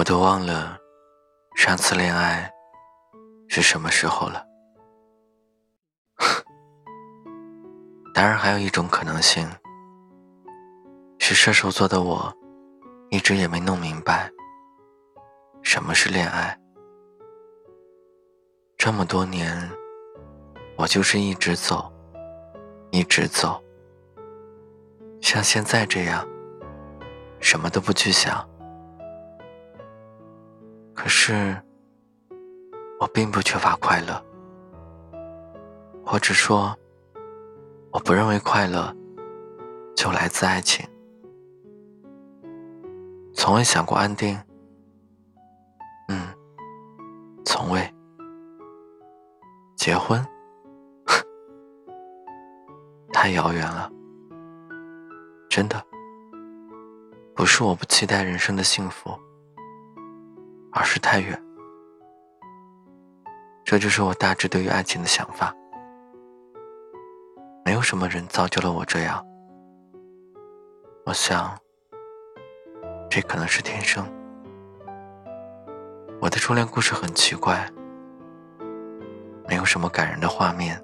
我都忘了上次恋爱是什么时候了。当然，还有一种可能性是射手座的我一直也没弄明白什么是恋爱。这么多年，我就是一直走，一直走，像现在这样，什么都不去想。可是，我并不缺乏快乐，或者说，我不认为快乐就来自爱情。从未想过安定，嗯，从未。结婚，太遥远了，真的，不是我不期待人生的幸福。而是太远，这就是我大致对于爱情的想法。没有什么人造就了我这样，我想，这可能是天生。我的初恋故事很奇怪，没有什么感人的画面，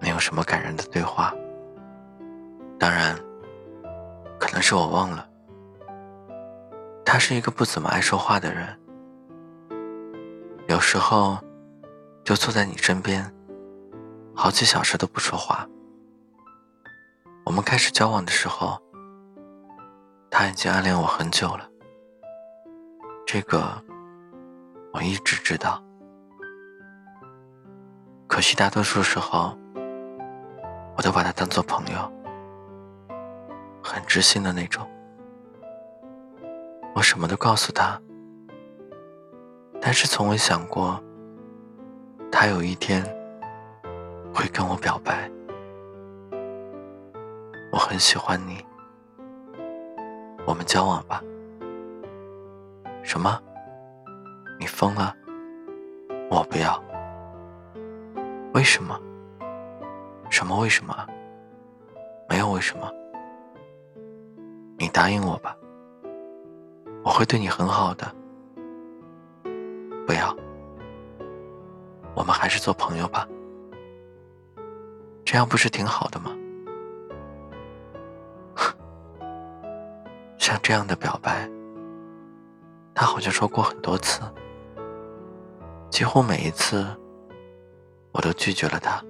没有什么感人的对话。当然，可能是我忘了。他是一个不怎么爱说话的人，有时候就坐在你身边，好几小时都不说话。我们开始交往的时候，他已经暗恋我很久了，这个我一直知道。可惜大多数时候，我都把他当做朋友，很知心的那种。我什么都告诉他，但是从未想过，他有一天会跟我表白。我很喜欢你，我们交往吧。什么？你疯了？我不要。为什么？什么为什么？没有为什么。你答应我吧。我会对你很好的，不要，我们还是做朋友吧，这样不是挺好的吗？像这样的表白，他好像说过很多次，几乎每一次，我都拒绝了他。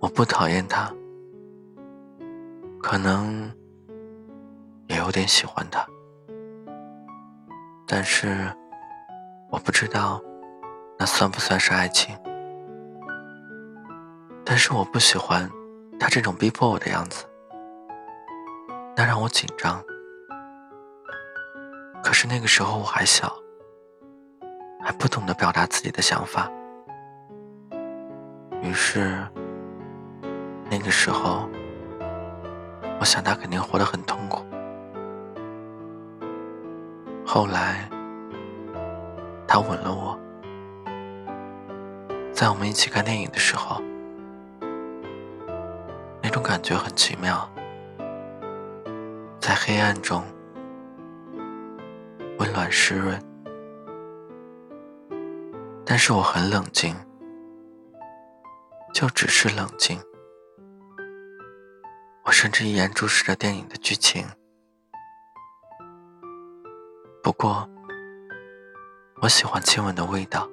我不讨厌他，可能。有点喜欢他，但是我不知道那算不算是爱情。但是我不喜欢他这种逼迫我的样子，那让我紧张。可是那个时候我还小，还不懂得表达自己的想法，于是那个时候，我想他肯定活得很痛苦。后来，他吻了我，在我们一起看电影的时候，那种感觉很奇妙，在黑暗中温暖湿润，但是我很冷静，就只是冷静，我甚至一眼注视着电影的剧情。不过，我喜欢亲吻的味道。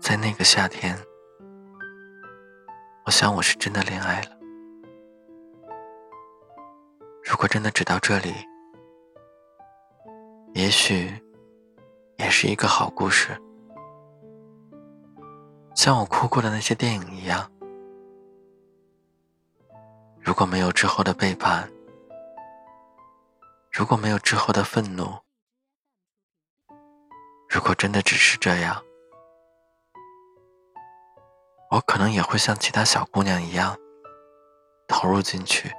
在那个夏天，我想我是真的恋爱了。如果真的只到这里，也许也是一个好故事，像我哭过的那些电影一样。如果没有之后的背叛。如果没有之后的愤怒，如果真的只是这样，我可能也会像其他小姑娘一样投入进去，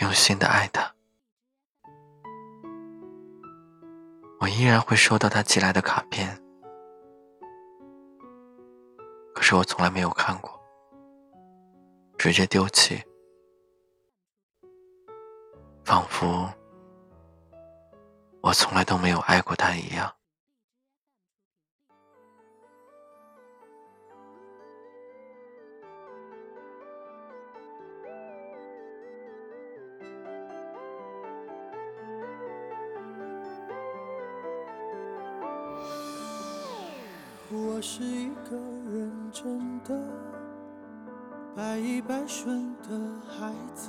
用心的爱他。我依然会收到他寄来的卡片，可是我从来没有看过，直接丢弃。仿佛我从来都没有爱过他一样。我是一个认真的、百依百顺的孩子，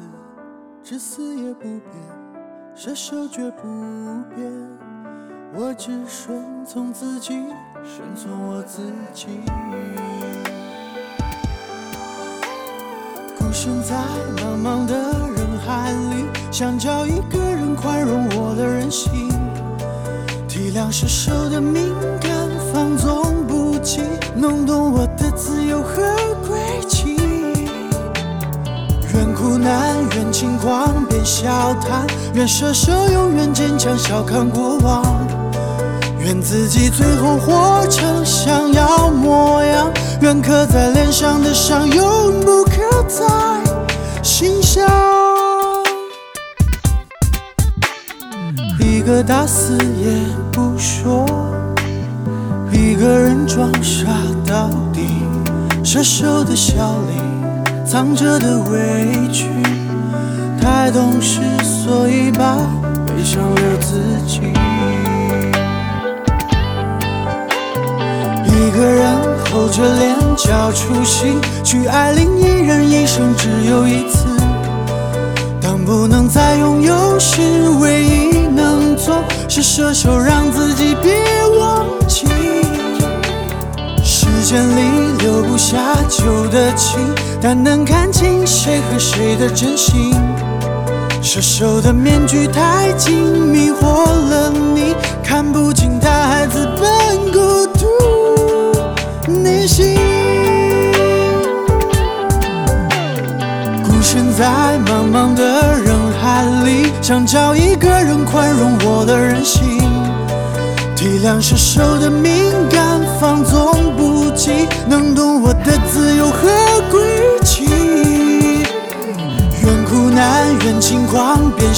至死也不变，射手绝不变。我只顺从自己，顺从我自己。孤身在茫茫的人海里，想找一个人宽容我的任性，体谅射手的敏感，放纵不羁。弄懂我的自由和愿轻狂，别笑谈，愿射手永远坚强，笑看过往，愿自己最后活成想要模样，愿刻在脸上的伤永不刻在心上。一个打死也不说。一个人装傻到底，射手的笑里藏着的委屈，太懂事，所以把悲伤留自己。一个人厚着脸交出心，去爱另一人，一生只有一次。当不能再拥有时，唯一能做是射手，让自己别忘记。时间里留不下旧的情，但能看清谁和谁的真心。射手的面具太紧，迷惑了你，看不清他孩子本孤独内心。孤身在茫茫的人海里，想找一个人宽容我的任性，体谅射手的敏感，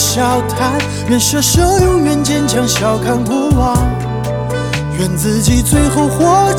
笑谈，愿射手永远坚强，笑看过往，愿自己最后活